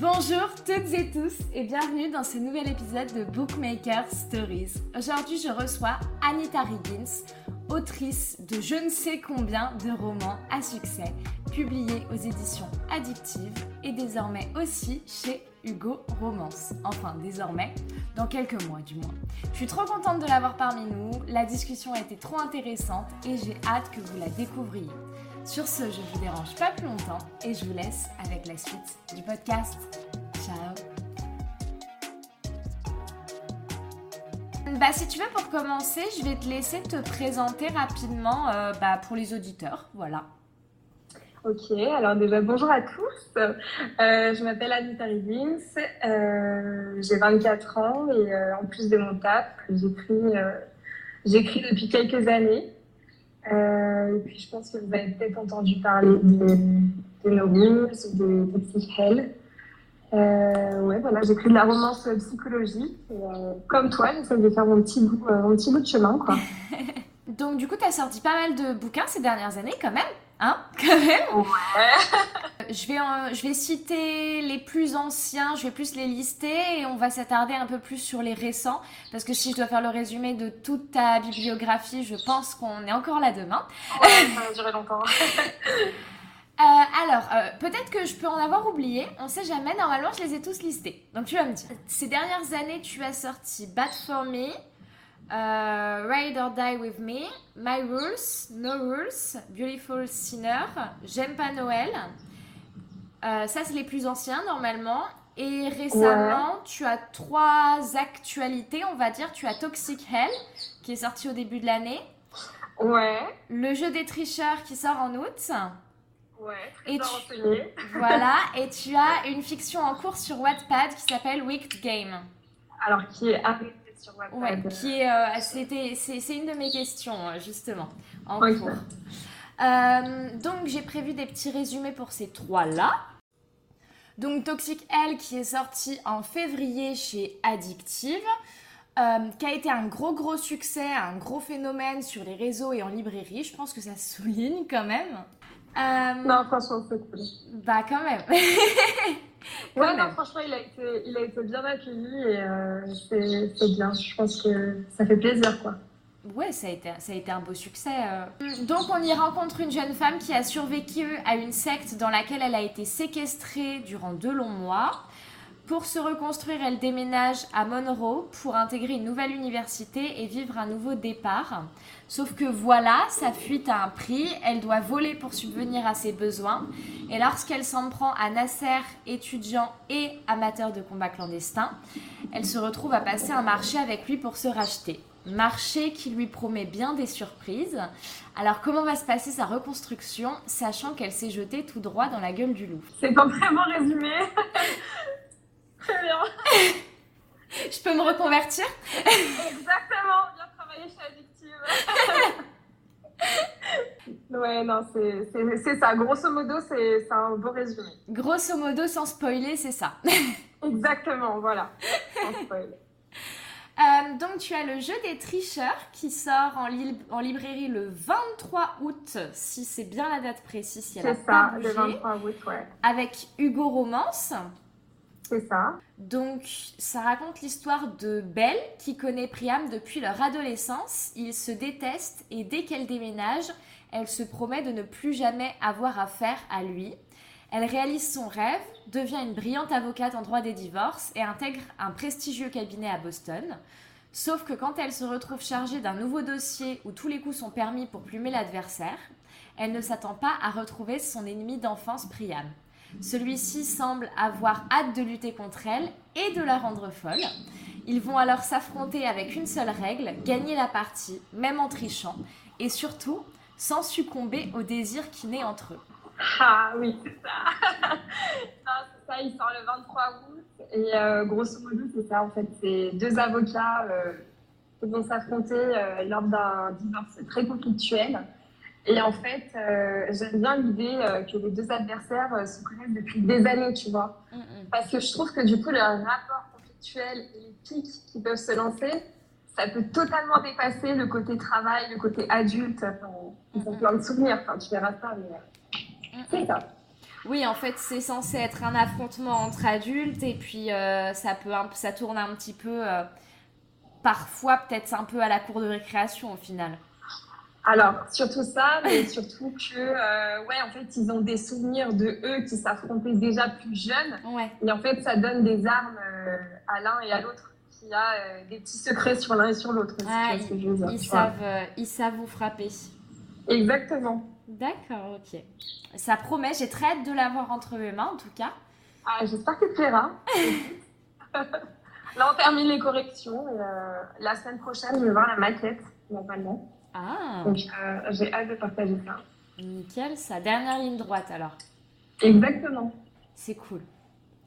Bonjour toutes et tous et bienvenue dans ce nouvel épisode de Bookmaker Stories. Aujourd'hui je reçois Anita Riggins, autrice de je ne sais combien de romans à succès, publiés aux éditions Addictives et désormais aussi chez Hugo Romance. Enfin désormais, dans quelques mois du moins. Je suis trop contente de l'avoir parmi nous, la discussion a été trop intéressante et j'ai hâte que vous la découvriez. Sur ce, je vous dérange pas plus longtemps et je vous laisse avec la suite du podcast. Ciao Bah si tu veux pour commencer, je vais te laisser te présenter rapidement euh, bah, pour les auditeurs, voilà. Ok, alors déjà bonjour à tous. Euh, je m'appelle Anita Riggins, euh, j'ai 24 ans et en plus de mon taf, j'écris, j'écris depuis quelques années. Euh, et puis je pense que vous avez peut-être entendu parler de, de No Rules, de Toxic Hell. Euh, ouais, voilà, j'écris de la romance psychologique. Euh, comme toi, j'essaie de faire mon petit, bout, mon petit bout de chemin. Quoi. Donc, du coup, tu as sorti pas mal de bouquins ces dernières années, quand même. Hein Quand même? Ouais. je, vais, je vais citer les plus anciens, je vais plus les lister et on va s'attarder un peu plus sur les récents. Parce que si je dois faire le résumé de toute ta bibliographie, je pense qu'on est encore là demain. Ouais, ça va durer longtemps. Euh, alors, euh, peut-être que je peux en avoir oublié, on sait jamais, normalement je les ai tous listés. Donc tu vas me dire, ces dernières années tu as sorti Bad for Me, euh, Ride or Die with Me, My Rules, No Rules, Beautiful Sinner, J'aime pas Noël. Euh, ça, c'est les plus anciens normalement. Et récemment, Ouais. tu as trois actualités, on va dire. Tu as Toxic Hell, qui est sorti au début de l'année. Ouais, Le jeu des tricheurs, qui sort en août. ouais, très Et bien tu- renseigné. Voilà. Et tu as une fiction en cours sur Wattpad qui s'appelle Wicked Game. Alors, qui est sur Wattpad. Ouais, qui est, euh, c'était, c'est, c'est une de mes questions, euh, justement, en cours. Euh, donc, j'ai prévu des petits résumés pour ces trois-là. Donc, Toxic Hell, qui est sorti en février chez Addictive, euh, qui a été un gros, gros succès, un gros phénomène sur les réseaux et en librairie. Je pense que ça souligne quand même. Non, franchement, c'est cool. Bah, quand même. Ouais, non, franchement, il a été, il a été bien accueilli et euh, c'est c'est bien. Je pense que ça fait plaisir, quoi. Ouais, ça a été, ça a été un beau succès. euh. Donc on y rencontre une jeune femme qui a survécu à une secte dans laquelle elle a été séquestrée durant deux longs mois. Pour se reconstruire, elle déménage à Monroe pour intégrer une nouvelle université et vivre un nouveau départ. Sauf que voilà, sa fuite a un prix, elle doit voler pour subvenir à ses besoins. Et lorsqu'elle s'en prend à Nasser, étudiant et amateur de combat clandestin, elle se retrouve à passer un marché avec lui pour se racheter. Marché qui lui promet bien des surprises. Alors comment va se passer sa reconstruction, sachant qu'elle s'est jetée tout droit dans la gueule du loup? C'est pas vraiment résumé. Très bien. Je peux me reconvertir Exactement. Bien travaillé chez Addictive. ouais, non, c'est ça. Grosso modo, c'est un beau résumé. Grosso modo, sans spoiler, c'est ça. Exactement, voilà. Sans spoil. Euh, donc tu as le jeu des tricheurs qui sort en, li- en librairie le 23 août, si c'est bien la date précise, si elle a C'est pas ça, bougé, le 23 août, ouais. avec Hugo Romance. C'est ça. Donc, ça raconte l'histoire de Belle qui connaît Priam depuis leur adolescence. Ils se détestent et dès qu'elle déménage, elle se promet de ne plus jamais avoir affaire à lui. Elle réalise son rêve, devient une brillante avocate en droit des divorces et intègre un prestigieux cabinet à Boston. Sauf que quand elle se retrouve chargée d'un nouveau dossier où tous les coups sont permis pour plumer l'adversaire, elle ne s'attend pas à retrouver son ennemi d'enfance Priam. Celui-ci semble avoir hâte de lutter contre elle et de la rendre folle. Ils vont alors s'affronter avec une seule règle, gagner la partie, même en trichant, et surtout sans succomber au désir qui naît entre eux. Ah oui, c'est ça. non, c'est ça, il sort le 23 août. Et euh, grosso modo, c'est ça, en fait. C'est deux avocats euh, qui vont s'affronter euh, lors d'un divorce très conflictuel. Et en fait, euh, j'aime bien l'idée euh, que les deux adversaires euh, se connaissent depuis des années, tu vois. Parce que je trouve que du coup, leur rapport conflictuel et les pics qui peuvent se lancer, ça peut totalement dépasser le côté travail, le côté adulte. Enfin, ils ont plein de souvenirs, enfin, tu verras ça, mais c'est ça. Oui, en fait, c'est censé être un affrontement entre adultes et puis ça peut ça tourne un petit peu parfois peut-être un peu à la cour de récréation au final. Alors, surtout ça, mais surtout que, ouais, en fait, ils ont des souvenirs de eux qui s'affrontaient déjà plus jeunes. Ouais. Et en fait, ça donne des armes à l'un et à l'autre il y a euh, des petits secrets sur l'un et sur l'autre. ils, savent, euh, ils savent vous frapper. Exactement. D'accord, ok. Ça promet, j'ai très hâte de l'avoir entre mes mains en tout cas. Ah, J'espère que tu plaira. Là, on termine les corrections. Euh, la semaine prochaine, je vais voir la maquette, normalement. Ah. Donc, j'ai hâte de partager ça. Nickel, ça. Dernière ligne droite alors. Exactement. C'est cool.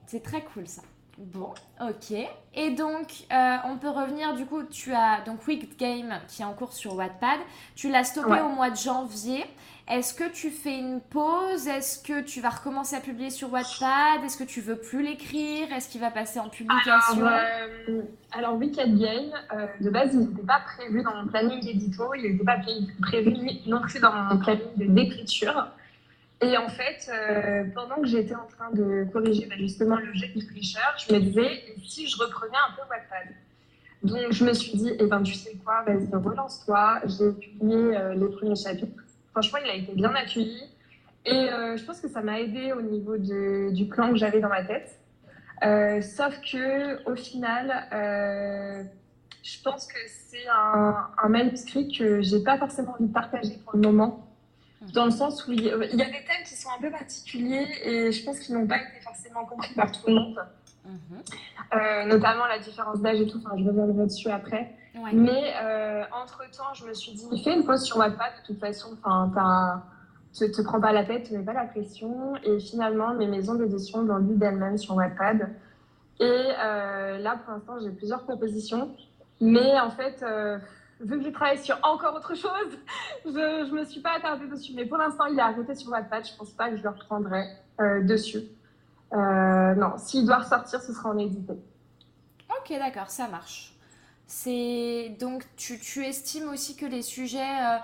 C'est très cool ça. Bon, ok. Et donc, euh, on peut revenir, du coup, tu as donc Wicked Game qui est en cours sur Wattpad. Tu l'as stoppé au mois de janvier. Est-ce que tu fais une pause? Est-ce que tu vas recommencer à publier sur Wattpad? Est-ce que tu veux plus l'écrire? Est-ce qu'il va passer en publication? Alors, euh, Wicked Game, euh, de base, il n'était pas prévu dans mon planning d'édito. Il n'était pas prévu non plus dans mon planning d'écriture. Et en fait, euh, pendant que j'étais en train de corriger bah, justement le jeu du tricheur, je me disais, si je reprenais un peu Wattpad? Donc je me suis dit, eh ben, tu sais quoi, vas-y, relance-toi. J'ai publié euh, les premiers chapitres. Franchement, il a été bien accueilli. Et euh, je pense que ça m'a aidé au niveau de, du plan que j'avais dans ma tête. sauf que au final, je pense que c'est un, un manuscrit que j'ai pas forcément envie de partager pour le moment dans le sens où il y, a, des thèmes qui sont un peu particuliers et je pense qu'ils n'ont pas été forcément compris par tout le monde. Mhm. Euh, notamment la différence d'âge et tout, enfin, je reviendrai dessus après. Mais euh, entre-temps, je me suis dit, fais une pause sur Wattpad, de toute façon, enfin, te, te prends pas la tête, ne mets pas la pression. Et finalement, mes maisons d'édition l'ont lu d'elles-mêmes sur Wattpad. Et euh, là, pour l'instant, j'ai plusieurs propositions. Mais en fait, vu que je travaille sur encore autre chose, je ne me suis pas attardée dessus. Mais pour l'instant, il est arrêté sur Wattpad. Je ne pense pas que je le reprendrai euh, dessus. Euh, non, s'il doit ressortir, ce sera en édité. Ok, d'accord, ça marche. C'est donc tu, tu, estimes aussi que les sujets,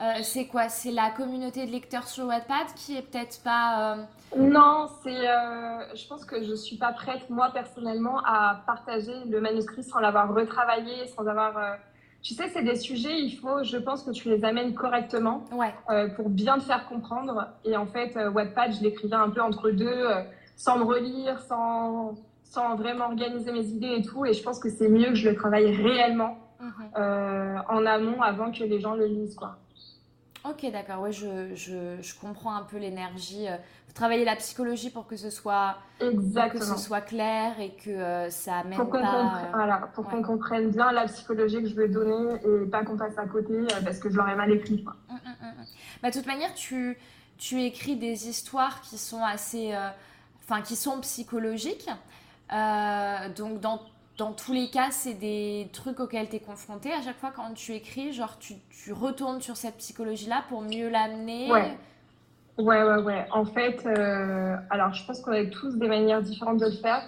euh, c'est quoi? C'est la communauté de lecteurs sur Wattpad qui est peut-être pas. Non, c'est. je pense que je suis pas prête moi personnellement à partager le manuscrit sans l'avoir retravaillé, sans avoir tu sais, c'est des sujets, il faut, je pense, que tu les amènes correctement euh, pour bien te faire comprendre. Et en fait, euh, Wattpad, je l'écrivais un peu entre deux, euh, sans me relire, sans, sans vraiment organiser mes idées et tout. Et je pense que c'est mieux que je le travaille réellement mhm. en amont avant que les gens le lisent. Quoi. Ok, d'accord. Ouais, je, je, je, comprends un peu l'énergie travailler la psychologie pour que ce soit, que ce soit clair et que euh, ça amène pour pas... Euh, voilà, pour qu'on comprenne bien la psychologie que je veux donner et pas qu'on passe à côté euh, parce que je l'aurais mal écrit. Quoi. Hum, hum, hum, bah, de toute manière, tu, tu écris des histoires qui sont assez... Enfin, qui sont psychologiques. Donc, dans dans tous les cas, c'est des trucs auxquels tu es confronté à chaque fois quand tu écris. Genre, tu, tu retournes sur cette psychologie-là pour mieux l'amener. Ouais. Ouais, ouais, ouais. En fait, euh, alors je pense qu'on a tous des manières différentes de le faire.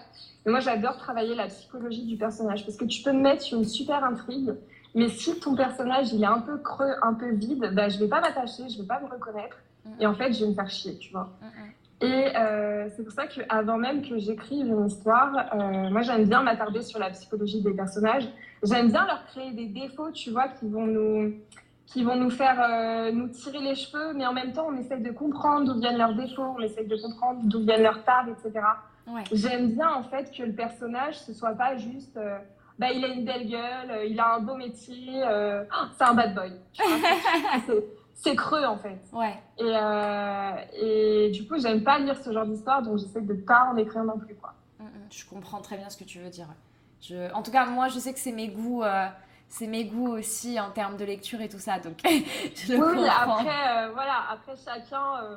Mais moi, j'adore travailler la psychologie du personnage parce que tu peux me mettre une super intrigue, mais si ton personnage il est un peu creux, un peu vide, bah, je vais pas m'attacher, je vais pas me reconnaître. Et en fait, je vais me faire chier, tu vois. Et euh, c'est pour ça qu'avant même que j'écrive une histoire, euh, moi j'aime bien m'attarder sur la psychologie des personnages. J'aime bien leur créer des défauts, tu vois, qui vont nous qui vont nous faire euh, nous tirer les cheveux, mais en même temps, on essaie de comprendre d'où viennent leurs défauts, on essaie de comprendre d'où viennent leurs tares, etc. J'aime bien en fait que le personnage, ce soit pas juste, bah, il a une belle gueule, il a un beau métier, oh, c'est un bad boy. c'est creux en fait. Ouais. Et, du coup, j'aime pas lire ce genre d'histoire, donc j'essaie de pas en écrire non plus. Quoi. Mm, mm, je comprends très bien ce que tu veux dire. Je... En tout cas, moi, je sais que c'est mes goûts c'est mes goûts aussi en termes de lecture et tout ça. Donc, je le oui, après, euh, voilà, après chacun, euh,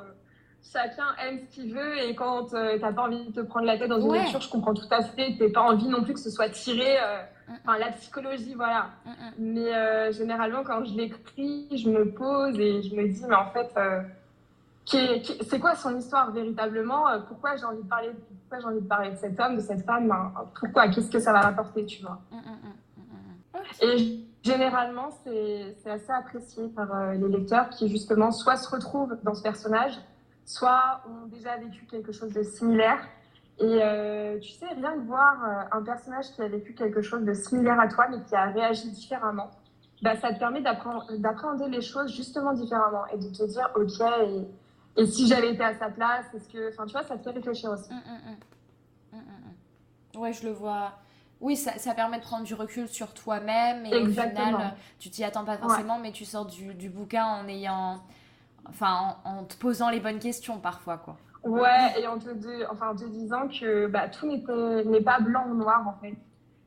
chacun aime ce qu'il veut et quand euh, t'as pas envie de te prendre la tête dans une lecture, je comprends tout à fait. T'as pas envie non plus que ce soit tiré, mm. enfin la psychologie, voilà. Mm, mm. Mais généralement, quand je l'écris, je me pose et je me dis, mais en fait, c'est quoi son histoire véritablement Pourquoi j'ai envie de parler pourquoi j'ai envie de parler de cet homme, de cette femme ben, Pourquoi Qu'est-ce que ça va rapporter, tu vois et généralement, c'est assez apprécié par euh, les lecteurs qui, justement, soit se retrouvent dans ce personnage, soit ont déjà vécu quelque chose de similaire. Et tu sais, rien que voir un personnage qui a vécu quelque chose de similaire à toi, mais qui a réagi différemment, bah, ça te permet d'appréhender les choses justement différemment et de te dire, OK, et, si j'avais été à sa place, est-ce que. Enfin, tu vois, ça te fait réfléchir aussi. Mmh. Ouais, je le vois. Oui, ça, ça, permet de prendre du recul sur toi-même et Exactement. au final, tu t'y attends pas forcément, mais tu sors du, du, bouquin en ayant. Enfin, en, te posant les bonnes questions parfois, quoi. Ouais, et en te, enfin, en te disant que bah, tout n'est pas blanc ou noir, en fait.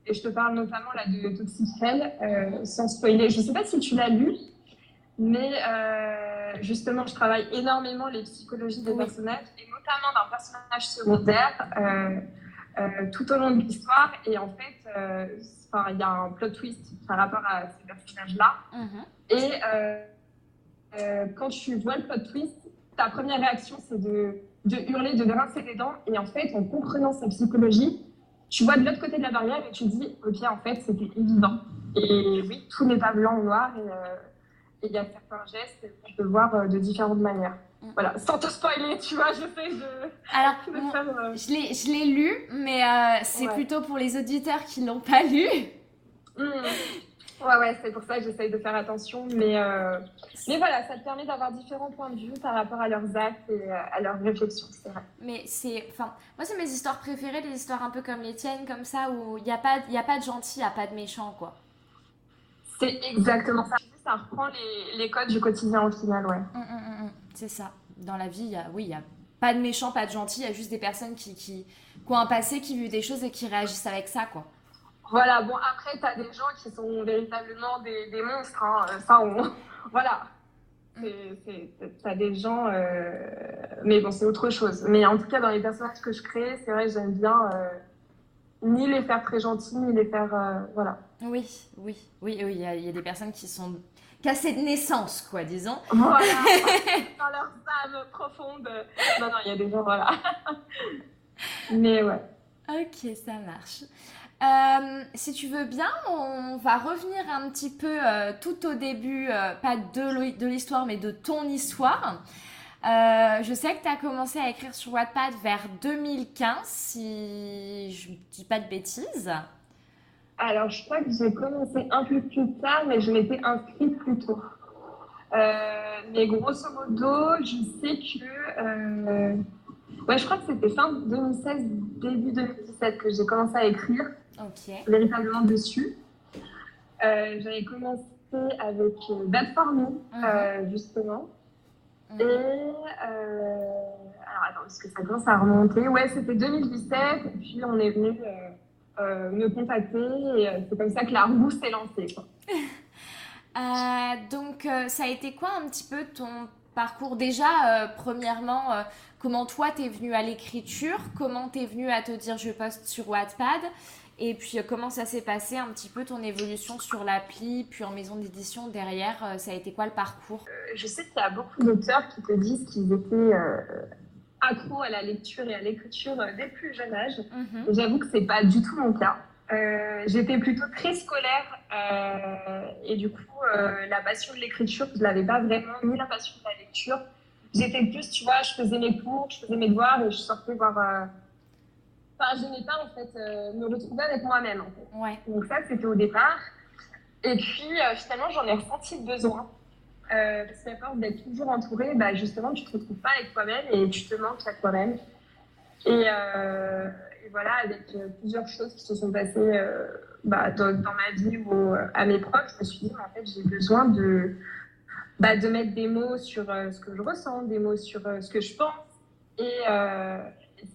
Et je te parle notamment là de Toxic Hell, euh, sans spoiler. Je ne sais pas si tu l'as lu, mais euh, justement, je travaille énormément les psychologies des personnages, et notamment d'un personnage secondaire euh, tout au long de l'histoire. Et en fait, il y a un plot twist par rapport à ces personnages-là. Mm-hmm. Et quand tu vois le plot twist, ta première réaction, c'est de, de hurler, de grincer les dents. Et en fait, en comprenant sa psychologie, tu vois de l'autre côté de la barrière et tu te dis, ok, en fait, c'était évident. Et oui, tout n'est pas blanc ou noir et euh, il y a certains gestes que tu peux voir euh, de différentes manières. Mm. Voilà, sans te spoiler, tu vois, j'essaie de. Alors, euh, je l'ai lu, mais c'est plutôt pour les auditeurs qui l'ont pas lu. Mm. Ouais, ouais, c'est pour ça que j'essaye de faire attention. Mais, euh, mais voilà, ça te permet d'avoir différents points de vue par rapport à leurs actes et euh, à leurs réflexions, c'est vrai. Mais c'est. Enfin, moi, c'est mes histoires préférées, les histoires un peu comme les tiennes, comme ça, où il n'y a, pas, a pas de gentil, il n'y a pas de méchant, quoi. C'est exactement ça. Ça reprend les, les, codes du quotidien au final, ouais. Hum, hum, hum, c'est ça. Dans la vie, y a, oui, il n'y a pas de méchant, pas de gentil, il y a juste des personnes qui, qui, qui ont un passé, qui vivent des choses et qui réagissent avec ça, quoi. Voilà, bon, après, tu as des gens qui sont véritablement des, des monstres. Hein. Ça, on... voilà. Tu as des gens. Euh... Mais bon, c'est autre chose. Mais en tout cas, dans les personnages que je crée, c'est vrai que j'aime bien euh... ni les faire très gentils, ni les faire. Euh... Voilà. Oui, oui, oui, oui. Il y, a, y, a des personnes qui sont cassées de naissance, quoi, disons. Voilà. dans leur âme profonde. Non, non, il y a des gens, voilà. Mais ouais. Ok, ça marche. Euh, si tu veux bien, on va revenir un petit peu euh, tout au début, euh, pas de l'histoire, mais de ton histoire. je sais que tu as commencé à écrire sur Wattpad vers 2015, si je ne dis pas de bêtises. Alors, je crois que j'ai commencé un peu plus tard, mais je m'étais inscrite plus tôt. mais grosso modo, je sais que. Ouais, je crois que c'était fin 2016, début 2017 que j'ai commencé à écrire véritablement dessus. Euh, j'avais commencé avec euh, Bad For Me, mhm. euh, justement. Mhm. Et alors attends, parce que ça commence à remonter. Ouais, c'était 2017, et puis on est venu me contacter, et c'est comme ça que la roue s'est lancée. donc, ça a été quoi un petit peu ton parcours? Déjà, premièrement, comment toi t'es venu à l'écriture? Comment t'es venu à te dire je poste sur Wattpad? Et puis, euh, comment ça s'est passé un petit peu ton évolution sur l'appli, puis en maison d'édition derrière? Euh, Ça a été quoi le parcours? Euh, Je sais qu'il y a beaucoup d'auteurs qui te disent qu'ils étaient accros à la lecture et à l'écriture dès le plus jeune âge. Mhm. J'avoue que c'est pas du tout mon cas. J'étais plutôt très scolaire et du coup, la passion de l'écriture, je l'avais pas vraiment, ni la passion de la lecture. J'étais plus, tu vois, je faisais mes cours, je faisais mes devoirs et je sortais voir Enfin, je n'ai pas en fait euh, me retrouver avec moi-même. En fait. ouais. Donc ça, c'était au départ. Et puis euh, finalement, j'en ai ressenti le besoin. Euh, qu'à force d'être toujours entourée, bah, justement, tu ne te retrouves pas avec toi-même et tu te manques à toi-même. Et, et, voilà, avec plusieurs choses qui se sont passées bah, dans, ma vie ou à mes proches, je me suis dit, en fait, j'ai besoin de, bah, de mettre des mots sur ce que je ressens, des mots sur ce que je pense. Et,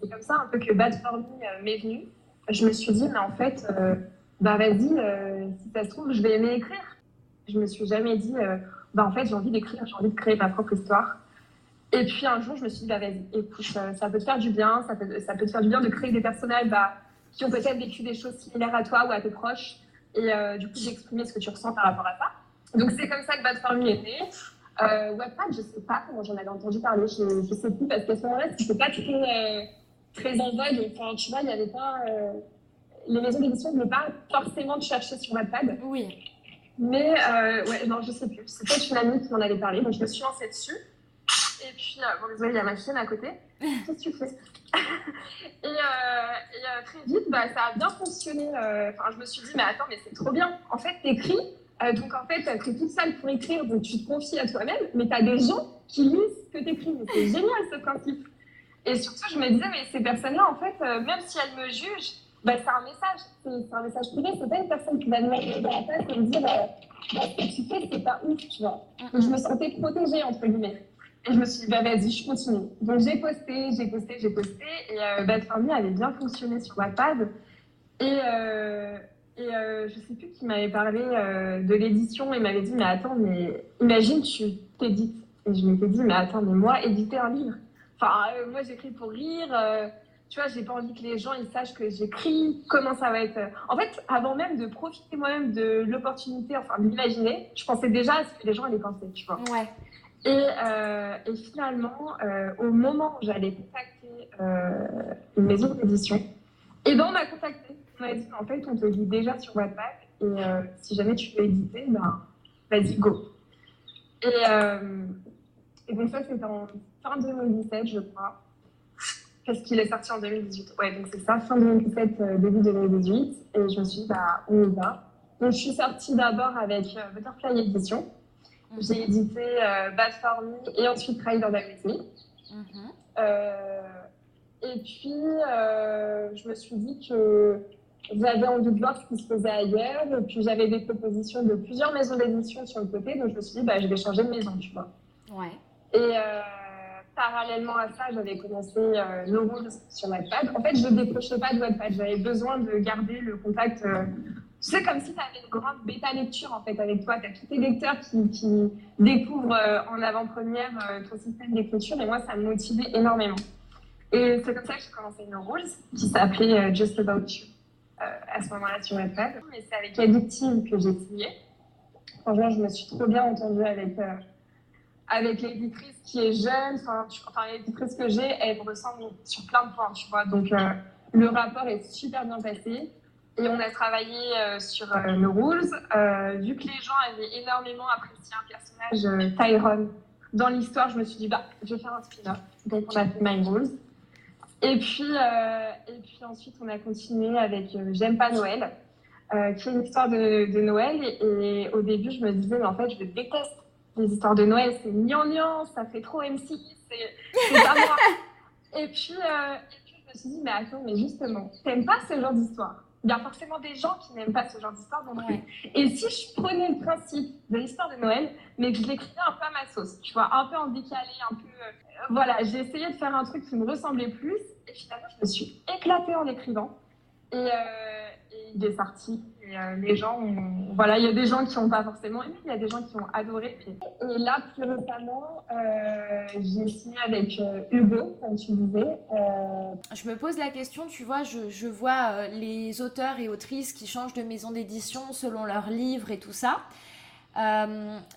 c'est comme ça un peu que Bad For Me euh, m'est venu. Je me suis dit, mais en fait, euh, vas-y, euh, si ça se trouve, je vais aimer écrire. Je me suis jamais dit, bah en fait, j'ai envie d'écrire, j'ai envie de créer ma propre histoire. Et puis un jour, je me suis dit, bah vas-y, écoute, ça, peut te faire du bien, ça peut, ça peut te faire du bien de créer des personnages bah, qui ont peut-être vécu des choses similaires à toi ou à tes proches, et du coup d'exprimer ce que tu ressens par rapport à ça. Donc c'est comme ça que Bad For Me est né. Euh, je sais pas comment j'en avais entendu parler, je, ne sais plus, parce qu'à ce moment-là, c'était pas très très en vogue. Tu vois, il n'y avait pas. Euh, les maisons d'édition ne voulaient pas forcément te chercher sur Wattpad. Oui. Mais, euh, ouais, non, je sais plus. C'est peut-être une amie qui m'en avait parlé, donc je me suis lancée dessus. Et puis, bon, désolé, il y a ma chienne à côté. Qu'est-ce que tu fais? Et, et très vite, bah, ça a bien fonctionné. Enfin, je me suis dit, mais attends, mais c'est trop bien. En fait, t'écris. donc, en fait, t'es toute seule pour écrire, donc tu te confies à toi-même, mais t'as des gens qui lisent ce que t'écris. C'est génial, ce principe. Et surtout, je me disais, mais ces personnes-là, en fait, même si elles me jugent, bah, c'est un message. C'est un message privé. C'est pas une personne qui va me mettre dans la tête et me dire euh, bah, ce que tu fais, c'est pas ouf, tu vois. Donc, je me sentais protégée, entre guillemets. Et je me suis dit, bah, vas-y, je continue. Donc, j'ai posté, j'ai posté, j'ai posté. Et euh, Bad avait bien fonctionné sur Wattpad. Et, euh, et euh, je sais plus qui m'avait parlé euh, de l'édition et m'avait dit, mais attends, mais imagine, tu t'édites. Et je m'étais dit, mais attends, mais moi, éditer un livre. Enfin, euh, moi, j'écris pour rire tu vois, j'ai pas envie que les gens ils sachent que j'écris, comment ça va être. En fait, avant même de profiter moi-même de l'opportunité, enfin de l'imaginer, je pensais déjà à ce que les gens allaient penser, tu vois. Ouais. Et, euh, et finalement, euh, au moment où j'allais contacter euh, une maison d'édition, et ben on m'a contacté. On m'a dit en fait, on te lit déjà sur Wattpad et euh, si jamais tu veux éditer, ben vas-y go. Et, et donc ça c'était en fin 2017, je crois parce qu'il est sorti en 2018. Ouais, donc c'est ça, fin 2017, euh, début 2018. Et je me suis dit, bah, on y va. Donc je suis sortie d'abord avec euh, Butterfly Edition. Mhm. J'ai édité euh, Bad For Me et ensuite Dynasty. Mm euh, et puis, euh, je me suis dit que j'avais envie de voir ce qui se faisait ailleurs. Et puis, j'avais des propositions de plusieurs maisons d'édition sur le côté. Donc, je me suis dit, bah, je vais changer de maison, tu vois. Ouais. Et, euh, parallèlement à ça, j'avais commencé euh, No Rules sur Wattpad. En fait, je ne décrochais pas de Wattpad. J'avais besoin de garder le contact. Euh, sais, comme si tu avais une grande bêta lecture en fait avec toi. Tu as tous tes lecteurs qui, qui découvrent euh, en avant-première euh, ton système d'écriture et moi, ça me motivait énormément. Et c'est comme ça que j'ai commencé No Rules, qui s'appelait euh, Just About You à ce moment-là sur Wattpad. Mais c'est avec Addictive que j'ai signé. Franchement, je me suis trop bien entendue avec avec l'éditrice qui est jeune, enfin, l'éditrice que j'ai, elle me ressemble sur plein de points, tu vois. Donc, euh, le rapport est super bien passé. Et on a travaillé euh, sur euh, nos rules. vu que les gens avaient énormément apprécié un personnage, Tyrone, dans l'histoire, je me suis dit, bah, je vais faire un spin-off. Donc, on a fait My Rules. Et puis, et puis ensuite, on a continué avec J'aime pas Noël, qui est une histoire de, Noël. Et, et, au début, je me disais, mais en fait, je déteste les histoires de Noël, c'est gnangnan, ça fait trop M6, c'est pas moi. et, puis, euh, et puis, je me suis dit, mais attends, mais justement, t'aimes pas ce genre d'histoire? Il y a forcément des gens qui n'aiment pas ce genre d'histoire. Donc, ouais. Et si je prenais le principe de l'histoire de Noël, mais que je l'écrivais un peu à ma sauce, tu vois, un peu en décalé, un peu. Euh, voilà, j'ai essayé de faire un truc qui me ressemblait plus, et finalement, je me suis éclatée en écrivant. Et, euh, et il est sorti. Et euh, les gens, voilà, il y a des gens qui n'ont pas forcément aimé, il y a des gens qui ont adoré. Et là, plus récemment, euh, j'ai signé avec euh, Hugo, comme tu disais. Euh, je me pose la question, tu vois, je, vois les auteurs et autrices qui changent de maison d'édition selon leurs livres et tout ça.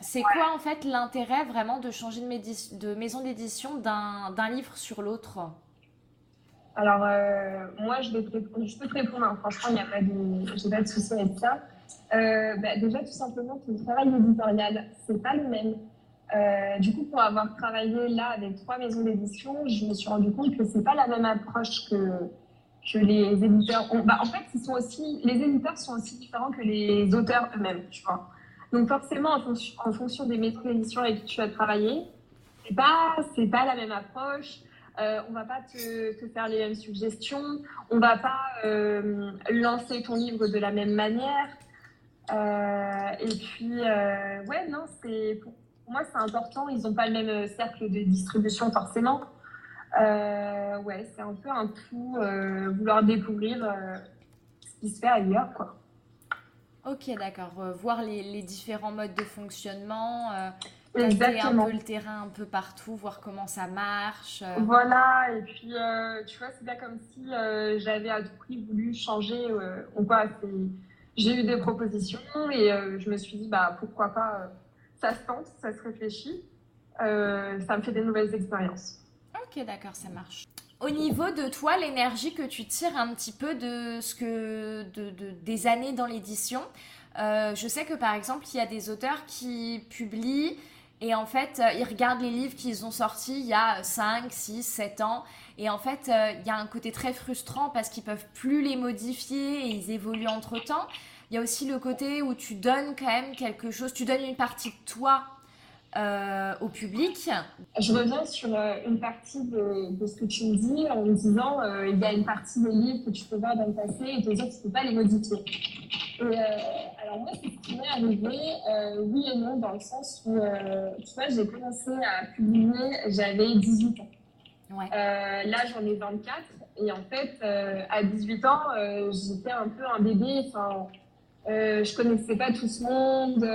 c'est quoi en fait l'intérêt vraiment de changer de maison d'édition d'un livre sur l'autre? Alors, euh, moi, je, peux te répondre. Hein. Franchement, il n'y a pas de, souci avec ça. Euh, bah, déjà, tout simplement, ton travail éditorial, c'est pas le même. Euh, du coup, pour avoir travaillé là avec trois maisons d'édition, je me suis rendu compte que c'est pas la même approche que, que les éditeurs ont. Bah, en fait, ils sont aussi, les éditeurs sont aussi différents que les auteurs eux-mêmes, tu vois. Donc, forcément, en fonction, en fonction des maisons d'édition avec qui tu as travaillé, c'est pas, pas la même approche. Euh, on va pas te, faire les mêmes suggestions, on va pas euh, lancer ton livre de la même manière. Euh, et puis, euh, ouais, non, c'est pour moi c'est important. Ils n'ont pas le même cercle de distribution forcément. Ouais, c'est un peu un tout, vouloir découvrir ce qui se fait ailleurs, quoi. Ok, d'accord. voir les, différents modes de fonctionnement Exactement. un peu le terrain un peu partout, voir comment ça marche. Euh. Voilà, et puis euh, tu vois, c'est pas comme si euh, j'avais à tout prix voulu changer euh, ou quoi. J'ai eu des propositions et je me suis dit, bah pourquoi pas, ça se tente, ça se réfléchit, ça me fait des nouvelles expériences. Ok, d'accord, ça marche. Au niveau de toi, l'énergie que tu tires un petit peu de ce que de, de des années dans l'édition, je sais que par exemple, il y a des auteurs qui publient Et en fait, euh, ils regardent les livres qu'ils ont sortis il y a 5, 6, 7 ans. Et en fait, euh, il y a un côté très frustrant parce qu'ils peuvent plus les modifier et ils évoluent entre temps. Il y a aussi le côté où tu donnes quand même quelque chose, tu donnes une partie de toi euh, au public. Je reviens sur une partie de, ce que tu me dis en me disant il y a une partie des livres que tu peux voir dans le passé et te que tu ne peux pas les modifier. Et moi, c'est ce qui m'est arrivé, oui et non, dans le sens où, tu vois, j'ai commencé à publier, j'avais 18 ans. Ouais. là, j'en ai 24. Et en fait, à 18 ans, j'étais un peu un bébé. Enfin, je connaissais pas tout ce monde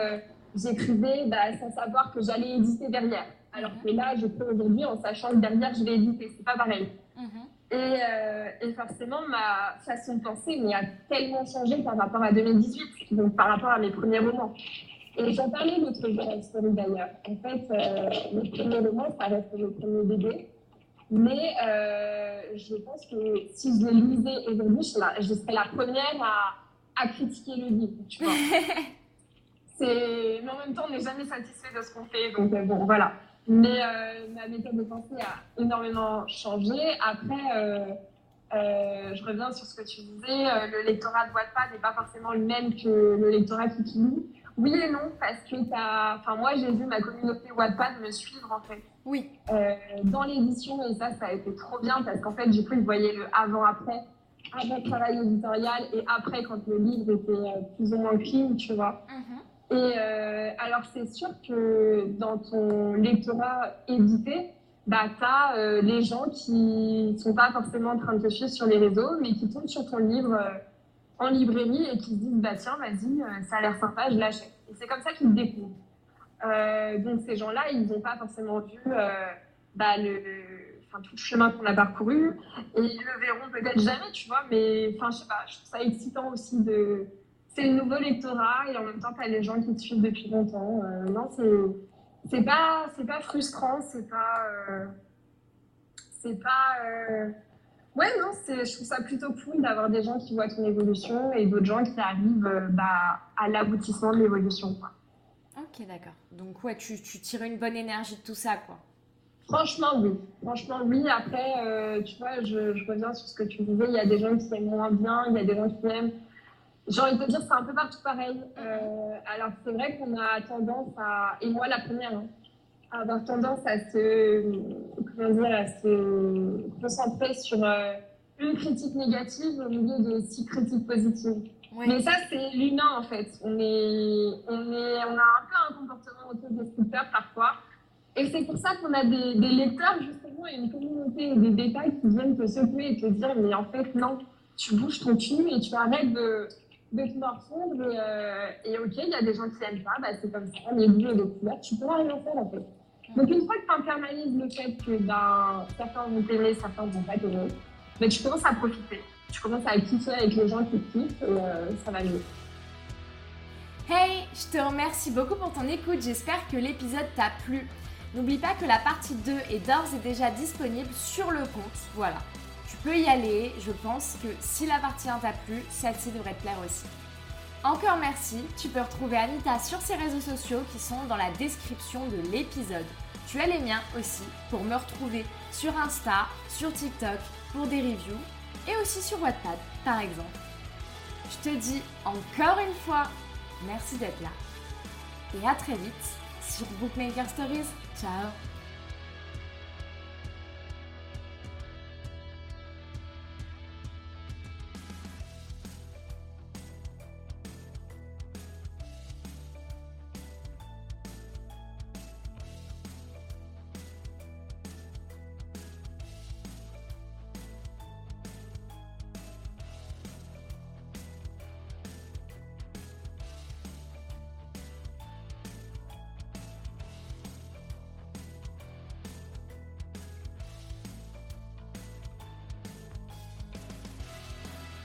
j'écrivais bah, sans savoir que j'allais éditer derrière. Alors que là, je peux aujourd'hui en sachant que derrière, je vais éditer. C'est pas pareil. Mhm. Et, euh, et, forcément, ma façon de penser mais a tellement changé par rapport à 2018, donc par rapport à mes premiers romans. Et j'en parlais l'autre jour à story d'ailleurs. En fait, euh, mes premiers romans, ça reste mes premiers bébés. Mais euh, je pense que si je les lisais aujourd'hui, je, je, serais la première à, à critiquer le livre. Tu vois. mais en même temps, on n'est jamais satisfait de ce qu'on fait. Donc, euh, bon, voilà. Mais euh, ma méthode de pensée a énormément changé. Après, euh, je reviens sur ce que tu disais. le lectorat de Wattpad n'est pas forcément le même que le lectorat qui lit. Oui et non, parce que Enfin, moi, j'ai vu ma communauté Wattpad me suivre, en fait. Oui. dans l'édition, et ça, ça a été trop bien, parce qu'en fait, du coup, ils voyaient le avant-après avant le travail éditorial et après quand le livre était plus ou moins clean, tu vois. Mhm. Et euh, alors, c'est sûr que dans ton lectorat édité, bah, tu as euh, les gens qui sont pas forcément en train de te suivre sur les réseaux, mais qui tombent sur ton livre euh, en librairie et qui se disent bah, Tiens, vas-y, ça a l'air sympa, je l'achète. Et c'est comme ça qu'ils te découvrent. donc, ces gens-là, ils n'ont pas forcément vu bah, le, enfin, tout le chemin qu'on a parcouru et ils le verront peut-être jamais, tu vois, mais enfin, je sais pas, je trouve ça excitant aussi de c'est le nouveau lectorat et en même temps, tu as les gens qui te suivent depuis longtemps. Euh, non, c'est pas, pas frustrant, c'est pas. Euh, c'est pas. Euh, ouais, non, je trouve ça plutôt cool d'avoir des gens qui voient ton évolution et d'autres gens qui arrivent bah, à l'aboutissement de l'évolution. Ok, d'accord. Donc, ouais, tu, tu, tires une bonne énergie de tout ça, quoi. Franchement, oui. Franchement, oui. Après, tu vois, je, je, reviens sur ce que tu disais. Il y a des gens qui aiment moins bien, il y a des gens qui aiment j'ai envie de te dire, c'est un peu partout pareil. Euh, alors, c'est vrai qu'on a tendance à, et moi la première, hein, à avoir tendance à se, comment dire, à se concentrer sur euh, une critique négative au milieu de six critiques positives. Mais ça, c'est l'humain en fait. On, est, on, est, on a un peu un comportement autodestructeur parfois. Et c'est pour ça qu'on a des, des, lecteurs, justement, et une communauté et des détails qui viennent te secouer et te dire Mais en fait, non, tu bouges ton cul et tu arrêtes de de te morfondre. Et, euh, et, ok, il y a des gens qui n'aiment pas, bah, c'est comme ça, goûts et les couleurs, tu peux rien faire en fait. Donc une fois que tu internalises le fait que ben, certains vont t'aimer, certains vont pas t'aimer, mais tu commences à profiter. Tu commences à kiffer avec les gens qui te kiffent et euh, ça va mieux. Hey, je te remercie beaucoup pour ton écoute. J'espère que l'épisode t'a plu. N'oublie pas que la partie 2 est d'ores et déjà disponible sur le compte. Voilà peux y aller. Je pense que si la partie 1 t'a plu, celle-ci devrait te plaire aussi. Encore merci, tu peux retrouver Anita sur ses réseaux sociaux qui sont dans la description de l'épisode. Tu as les miens aussi pour me retrouver sur Insta, sur TikTok pour des reviews et aussi sur Wattpad par exemple. Je te dis encore une fois merci d'être là et à très vite sur Bookmaker Stories. Ciao